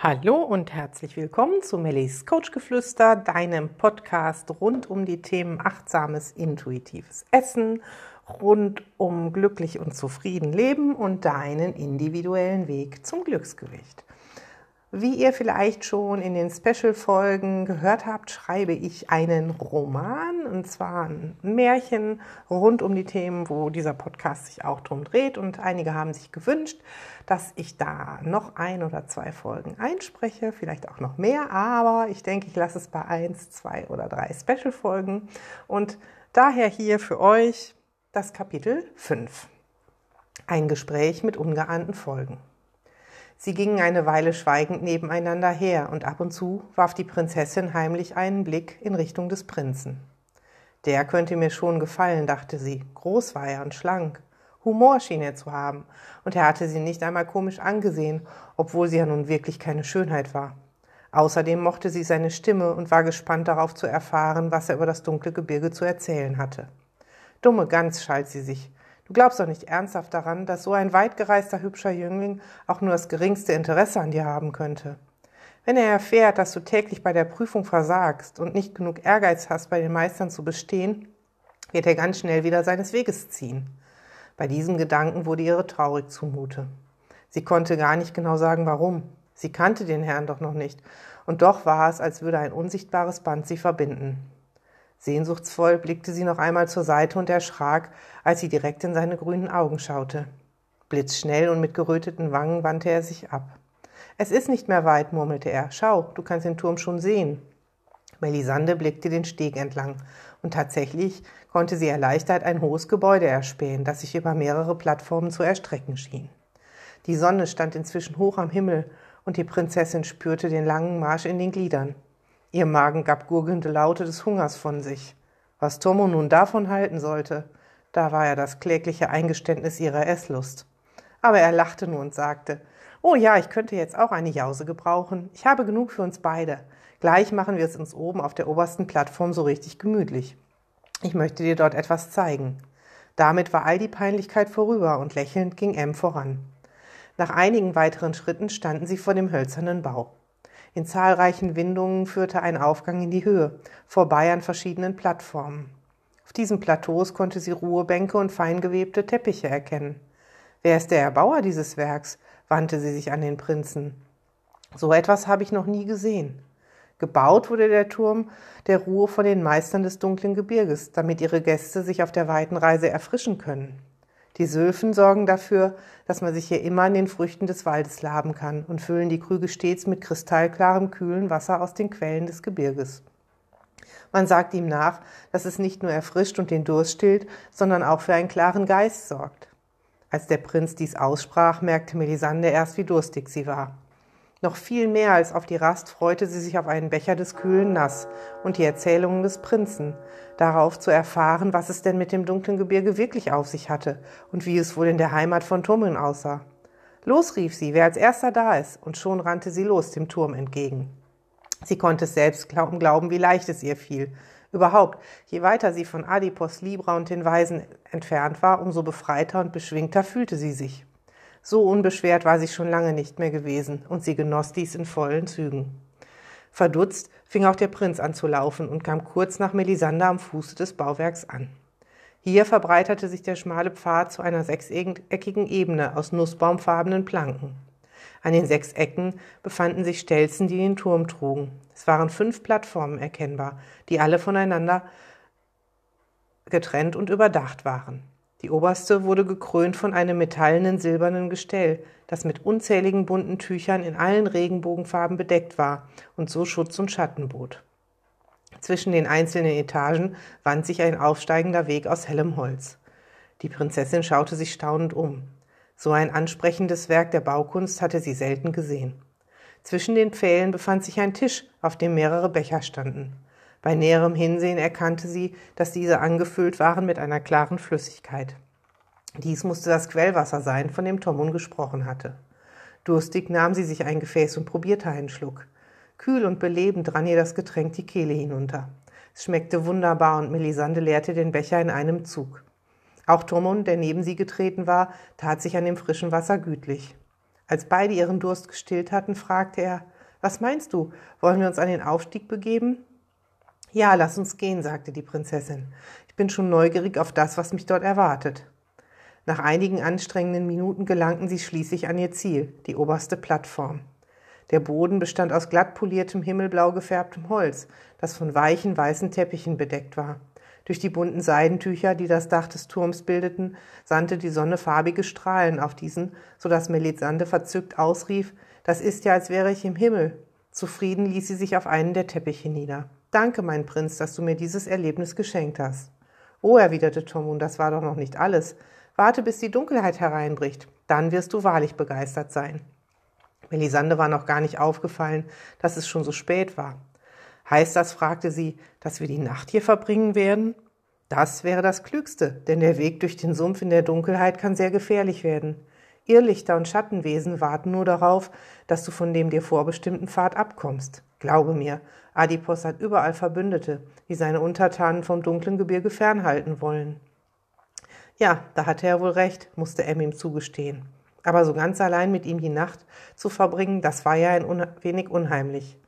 Hallo und herzlich willkommen zu Mellies Coachgeflüster, deinem Podcast rund um die Themen achtsames, intuitives Essen, rund um glücklich und zufrieden leben und deinen individuellen Weg zum Glücksgewicht. Wie ihr vielleicht schon in den Special-Folgen gehört habt, schreibe ich einen Roman, und zwar ein Märchen rund um die Themen, wo dieser Podcast sich auch drum dreht. Und einige haben sich gewünscht, dass ich da noch ein oder zwei Folgen einspreche, vielleicht auch noch mehr, aber ich denke, ich lasse es bei eins, zwei oder drei Special-Folgen. Und daher hier für euch das Kapitel 5. Ein Gespräch mit ungeahnten Folgen. Sie gingen eine Weile schweigend nebeneinander her, und ab und zu warf die Prinzessin heimlich einen Blick in Richtung des Prinzen. Der könnte mir schon gefallen, dachte sie. Groß war er und schlank. Humor schien er zu haben, und er hatte sie nicht einmal komisch angesehen, obwohl sie ja nun wirklich keine Schönheit war. Außerdem mochte sie seine Stimme und war gespannt darauf zu erfahren, was er über das dunkle Gebirge zu erzählen hatte. Dumme Gans, schalt sie sich. Du glaubst doch nicht ernsthaft daran, dass so ein weitgereister, hübscher Jüngling auch nur das geringste Interesse an dir haben könnte. Wenn er erfährt, dass du täglich bei der Prüfung versagst und nicht genug Ehrgeiz hast, bei den Meistern zu bestehen, wird er ganz schnell wieder seines Weges ziehen. Bei diesem Gedanken wurde ihre traurig zumute. Sie konnte gar nicht genau sagen, warum. Sie kannte den Herrn doch noch nicht, und doch war es, als würde ein unsichtbares Band sie verbinden. Sehnsuchtsvoll blickte sie noch einmal zur Seite und erschrak, als sie direkt in seine grünen Augen schaute. Blitzschnell und mit geröteten Wangen wandte er sich ab. Es ist nicht mehr weit, murmelte er. Schau, du kannst den Turm schon sehen. Melisande blickte den Steg entlang, und tatsächlich konnte sie erleichtert ein hohes Gebäude erspähen, das sich über mehrere Plattformen zu erstrecken schien. Die Sonne stand inzwischen hoch am Himmel, und die Prinzessin spürte den langen Marsch in den Gliedern. Ihr Magen gab gurgelnde Laute des Hungers von sich. Was Tomo nun davon halten sollte, da war ja das klägliche Eingeständnis ihrer Esslust. Aber er lachte nur und sagte, Oh ja, ich könnte jetzt auch eine Jause gebrauchen. Ich habe genug für uns beide. Gleich machen wir es uns oben auf der obersten Plattform so richtig gemütlich. Ich möchte dir dort etwas zeigen. Damit war all die Peinlichkeit vorüber und lächelnd ging M voran. Nach einigen weiteren Schritten standen sie vor dem hölzernen Bau. In zahlreichen Windungen führte ein Aufgang in die Höhe, vorbei an verschiedenen Plattformen. Auf diesen Plateaus konnte sie Ruhebänke und feingewebte Teppiche erkennen. Wer ist der Erbauer dieses Werks? wandte sie sich an den Prinzen. So etwas habe ich noch nie gesehen. Gebaut wurde der Turm der Ruhe von den Meistern des dunklen Gebirges, damit ihre Gäste sich auf der weiten Reise erfrischen können. Die Sülfen sorgen dafür, dass man sich hier immer an den Früchten des Waldes laben kann und füllen die Krüge stets mit kristallklarem, kühlen Wasser aus den Quellen des Gebirges. Man sagt ihm nach, dass es nicht nur erfrischt und den Durst stillt, sondern auch für einen klaren Geist sorgt. Als der Prinz dies aussprach, merkte Melisande erst, wie durstig sie war. Noch viel mehr als auf die Rast freute sie sich auf einen Becher des kühlen Nass und die Erzählungen des Prinzen, darauf zu erfahren, was es denn mit dem dunklen Gebirge wirklich auf sich hatte und wie es wohl in der Heimat von Tummeln aussah. Los, rief sie, wer als erster da ist, und schon rannte sie los dem Turm entgegen. Sie konnte es selbst glauben, wie leicht es ihr fiel. Überhaupt, je weiter sie von Adipos, Libra und den Weisen entfernt war, umso befreiter und beschwingter fühlte sie sich. So unbeschwert war sie schon lange nicht mehr gewesen, und sie genoss dies in vollen Zügen. Verdutzt fing auch der Prinz an zu laufen und kam kurz nach Melisande am Fuße des Bauwerks an. Hier verbreiterte sich der schmale Pfad zu einer sechseckigen Ebene aus nussbaumfarbenen Planken. An den sechs Ecken befanden sich Stelzen, die den Turm trugen. Es waren fünf Plattformen erkennbar, die alle voneinander getrennt und überdacht waren. Die oberste wurde gekrönt von einem metallenen silbernen Gestell, das mit unzähligen bunten Tüchern in allen Regenbogenfarben bedeckt war und so Schutz und Schatten bot. Zwischen den einzelnen Etagen wand sich ein aufsteigender Weg aus hellem Holz. Die Prinzessin schaute sich staunend um. So ein ansprechendes Werk der Baukunst hatte sie selten gesehen. Zwischen den Pfählen befand sich ein Tisch, auf dem mehrere Becher standen. Bei näherem Hinsehen erkannte sie, dass diese angefüllt waren mit einer klaren Flüssigkeit. Dies musste das Quellwasser sein, von dem Tomun gesprochen hatte. Durstig nahm sie sich ein Gefäß und probierte einen Schluck. Kühl und belebend rann ihr das Getränk die Kehle hinunter. Es schmeckte wunderbar und Melisande leerte den Becher in einem Zug. Auch Tomun, der neben sie getreten war, tat sich an dem frischen Wasser gütlich. Als beide ihren Durst gestillt hatten, fragte er, was meinst du? Wollen wir uns an den Aufstieg begeben? Ja, lass uns gehen, sagte die Prinzessin. Ich bin schon neugierig auf das, was mich dort erwartet. Nach einigen anstrengenden Minuten gelangten sie schließlich an ihr Ziel, die oberste Plattform. Der Boden bestand aus glatt poliertem himmelblau gefärbtem Holz, das von weichen weißen Teppichen bedeckt war. Durch die bunten Seidentücher, die das Dach des Turms bildeten, sandte die Sonne farbige Strahlen auf diesen, so dass Melisande verzückt ausrief, das ist ja, als wäre ich im Himmel. Zufrieden ließ sie sich auf einen der Teppiche nieder. Danke, mein Prinz, dass du mir dieses Erlebnis geschenkt hast. Oh, erwiderte Tom, und das war doch noch nicht alles. Warte, bis die Dunkelheit hereinbricht. Dann wirst du wahrlich begeistert sein. Melisande war noch gar nicht aufgefallen, dass es schon so spät war. Heißt das, fragte sie, dass wir die Nacht hier verbringen werden? Das wäre das Klügste, denn der Weg durch den Sumpf in der Dunkelheit kann sehr gefährlich werden. Irrlichter und Schattenwesen warten nur darauf, dass du von dem dir vorbestimmten Pfad abkommst. Glaube mir, Adipos hat überall Verbündete, die seine Untertanen vom dunklen Gebirge fernhalten wollen. Ja, da hatte er wohl recht, musste Em ihm zugestehen. Aber so ganz allein mit ihm die Nacht zu verbringen, das war ja ein wenig unheimlich.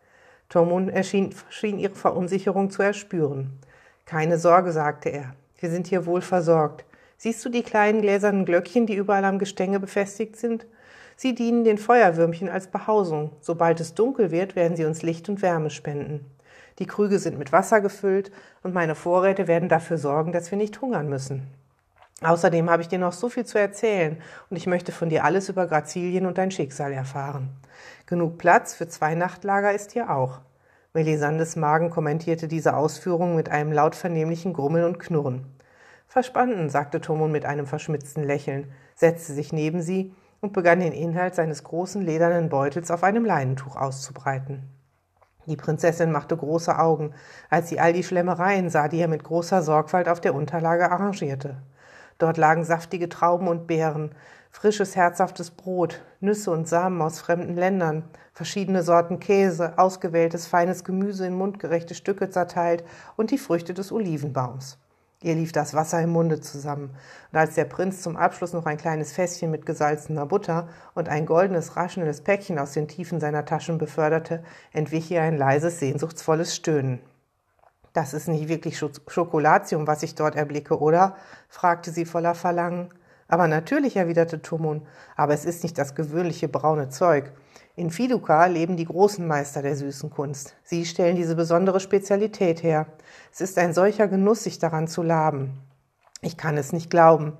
Tormund erschien, schien ihre Verunsicherung zu erspüren. Keine Sorge, sagte er. Wir sind hier wohl versorgt. Siehst du die kleinen gläsernen Glöckchen, die überall am Gestänge befestigt sind? Sie dienen den Feuerwürmchen als Behausung. Sobald es dunkel wird, werden sie uns Licht und Wärme spenden. Die Krüge sind mit Wasser gefüllt und meine Vorräte werden dafür sorgen, dass wir nicht hungern müssen. Außerdem habe ich dir noch so viel zu erzählen und ich möchte von dir alles über Grazilien und dein Schicksal erfahren. Genug Platz für zwei Nachtlager ist hier auch. Melisandes Magen kommentierte diese Ausführungen mit einem laut vernehmlichen Grummeln und Knurren. Verspannten, sagte Tomon mit einem verschmitzten Lächeln, setzte sich neben sie und begann den Inhalt seines großen ledernen Beutels auf einem Leinentuch auszubreiten. Die Prinzessin machte große Augen, als sie all die Schlemmereien sah, die er mit großer Sorgfalt auf der Unterlage arrangierte. Dort lagen saftige Trauben und Beeren, frisches, herzhaftes Brot, Nüsse und Samen aus fremden Ländern, verschiedene Sorten Käse, ausgewähltes feines Gemüse in mundgerechte Stücke zerteilt und die Früchte des Olivenbaums. Ihr lief das Wasser im Munde zusammen, und als der Prinz zum Abschluss noch ein kleines Fässchen mit gesalzener Butter und ein goldenes, raschelndes Päckchen aus den Tiefen seiner Taschen beförderte, entwich ihr ein leises, sehnsuchtsvolles Stöhnen. Das ist nicht wirklich Schokolatium, was ich dort erblicke, oder? fragte sie voller Verlangen. Aber natürlich, erwiderte Tumun, aber es ist nicht das gewöhnliche braune Zeug. In Fiduka leben die großen Meister der süßen Kunst. Sie stellen diese besondere Spezialität her. Es ist ein solcher Genuss, sich daran zu laben. Ich kann es nicht glauben,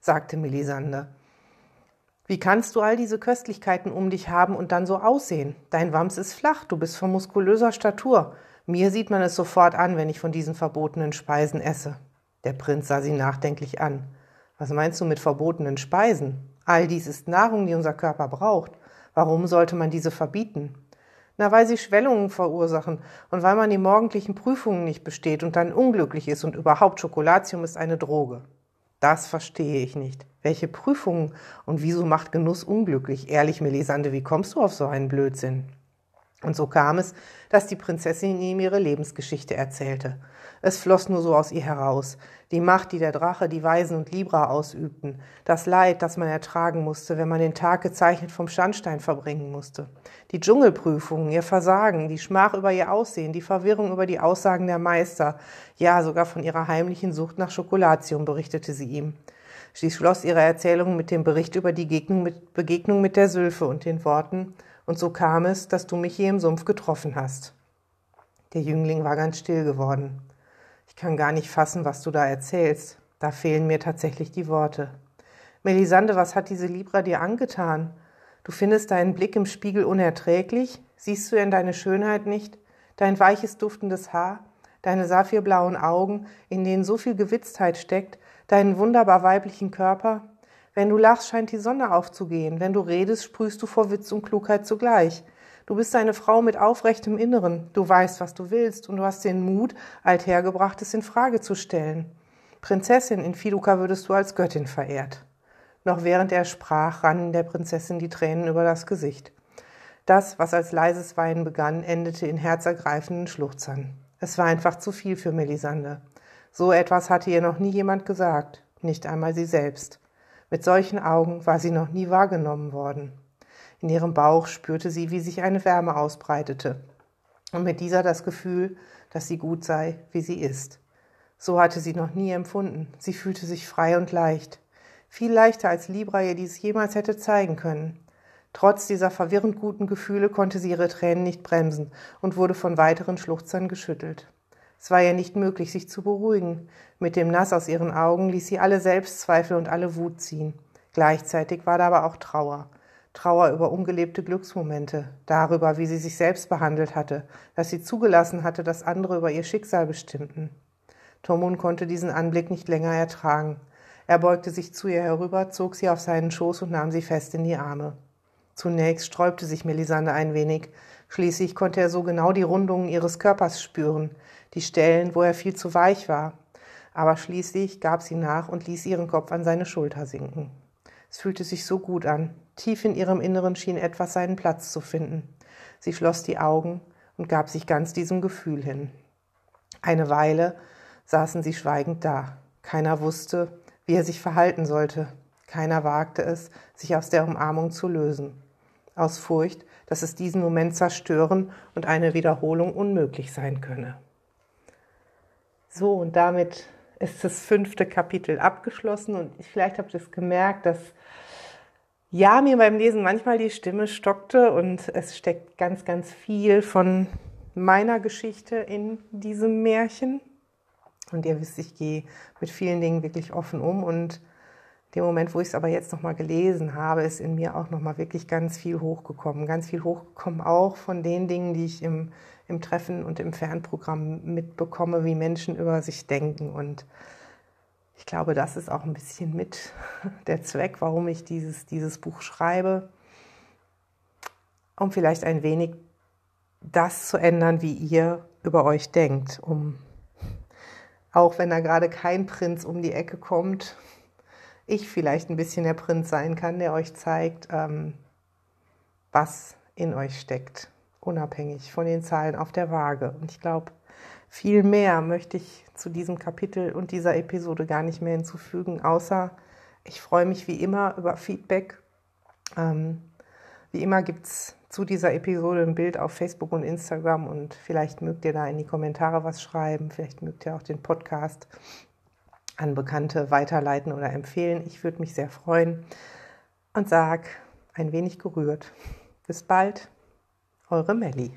sagte Melisande. Wie kannst du all diese Köstlichkeiten um dich haben und dann so aussehen? Dein Wams ist flach, du bist von muskulöser Statur. Mir sieht man es sofort an, wenn ich von diesen verbotenen Speisen esse. Der Prinz sah sie nachdenklich an. Was meinst du mit verbotenen Speisen? All dies ist Nahrung, die unser Körper braucht. Warum sollte man diese verbieten? Na, weil sie Schwellungen verursachen und weil man die morgendlichen Prüfungen nicht besteht und dann unglücklich ist und überhaupt Schokolatium ist eine Droge. Das verstehe ich nicht. Welche Prüfungen und wieso macht Genuss unglücklich? Ehrlich, Melisande, wie kommst du auf so einen Blödsinn? Und so kam es, dass die Prinzessin ihm ihre Lebensgeschichte erzählte. Es floss nur so aus ihr heraus. Die Macht, die der Drache, die Weisen und Libra ausübten. Das Leid, das man ertragen musste, wenn man den Tag gezeichnet vom Schandstein verbringen musste. Die Dschungelprüfungen, ihr Versagen, die Schmach über ihr Aussehen, die Verwirrung über die Aussagen der Meister. Ja, sogar von ihrer heimlichen Sucht nach Schokolatium berichtete sie ihm. Sie schloss ihre Erzählung mit dem Bericht über die Begegnung mit der Sylphe und den Worten, und so kam es, dass du mich hier im Sumpf getroffen hast. Der Jüngling war ganz still geworden. Ich kann gar nicht fassen, was du da erzählst. Da fehlen mir tatsächlich die Worte. Melisande, was hat diese Libra dir angetan? Du findest deinen Blick im Spiegel unerträglich? Siehst du denn deine Schönheit nicht? Dein weiches, duftendes Haar? Deine saphirblauen Augen, in denen so viel Gewitztheit steckt? Deinen wunderbar weiblichen Körper? Wenn du lachst, scheint die Sonne aufzugehen. Wenn du redest, sprühst du vor Witz und Klugheit zugleich. Du bist eine Frau mit aufrechtem Inneren. Du weißt, was du willst und du hast den Mut, althergebrachtes in Frage zu stellen. Prinzessin, in Fiduka würdest du als Göttin verehrt. Noch während er sprach, rannen der Prinzessin die Tränen über das Gesicht. Das, was als leises Weinen begann, endete in herzergreifenden Schluchzern. Es war einfach zu viel für Melisande. So etwas hatte ihr noch nie jemand gesagt, nicht einmal sie selbst. Mit solchen Augen war sie noch nie wahrgenommen worden. In ihrem Bauch spürte sie, wie sich eine Wärme ausbreitete. Und mit dieser das Gefühl, dass sie gut sei, wie sie ist. So hatte sie noch nie empfunden. Sie fühlte sich frei und leicht. Viel leichter als Libra ihr dies jemals hätte zeigen können. Trotz dieser verwirrend guten Gefühle konnte sie ihre Tränen nicht bremsen und wurde von weiteren Schluchzern geschüttelt. Es war ihr nicht möglich, sich zu beruhigen. Mit dem Nass aus ihren Augen ließ sie alle Selbstzweifel und alle Wut ziehen. Gleichzeitig war da aber auch Trauer. Trauer über ungelebte Glücksmomente, darüber, wie sie sich selbst behandelt hatte, dass sie zugelassen hatte, dass andere über ihr Schicksal bestimmten. Tormund konnte diesen Anblick nicht länger ertragen. Er beugte sich zu ihr herüber, zog sie auf seinen Schoß und nahm sie fest in die Arme. Zunächst sträubte sich Melisande ein wenig, schließlich konnte er so genau die Rundungen ihres Körpers spüren, die Stellen, wo er viel zu weich war. Aber schließlich gab sie nach und ließ ihren Kopf an seine Schulter sinken. Es fühlte sich so gut an. Tief in ihrem Inneren schien etwas seinen Platz zu finden. Sie schloss die Augen und gab sich ganz diesem Gefühl hin. Eine Weile saßen sie schweigend da. Keiner wusste, wie er sich verhalten sollte. Keiner wagte es, sich aus der Umarmung zu lösen. Aus Furcht, dass es diesen Moment zerstören und eine Wiederholung unmöglich sein könne. So, und damit ist das fünfte Kapitel abgeschlossen und ich, vielleicht habt ihr es gemerkt, dass ja, mir beim Lesen manchmal die Stimme stockte und es steckt ganz, ganz viel von meiner Geschichte in diesem Märchen. Und ihr wisst, ich gehe mit vielen Dingen wirklich offen um. Und dem Moment, wo ich es aber jetzt nochmal gelesen habe, ist in mir auch nochmal wirklich ganz viel hochgekommen. Ganz viel hochgekommen auch von den Dingen, die ich im, im Treffen und im Fernprogramm mitbekomme, wie Menschen über sich denken. Und ich glaube, das ist auch ein bisschen mit der Zweck, warum ich dieses, dieses Buch schreibe, um vielleicht ein wenig das zu ändern, wie ihr über euch denkt, um auch wenn da gerade kein Prinz um die Ecke kommt, ich vielleicht ein bisschen der Prinz sein kann, der euch zeigt, ähm, was in euch steckt, unabhängig von den Zahlen auf der Waage. Und ich glaube, viel mehr möchte ich zu diesem Kapitel und dieser Episode gar nicht mehr hinzufügen, außer ich freue mich wie immer über Feedback. Ähm, wie immer gibt es zu dieser Episode ein Bild auf Facebook und Instagram und vielleicht mögt ihr da in die Kommentare was schreiben, vielleicht mögt ihr auch den Podcast an Bekannte weiterleiten oder empfehlen. Ich würde mich sehr freuen und sag ein wenig gerührt. Bis bald, eure Melli.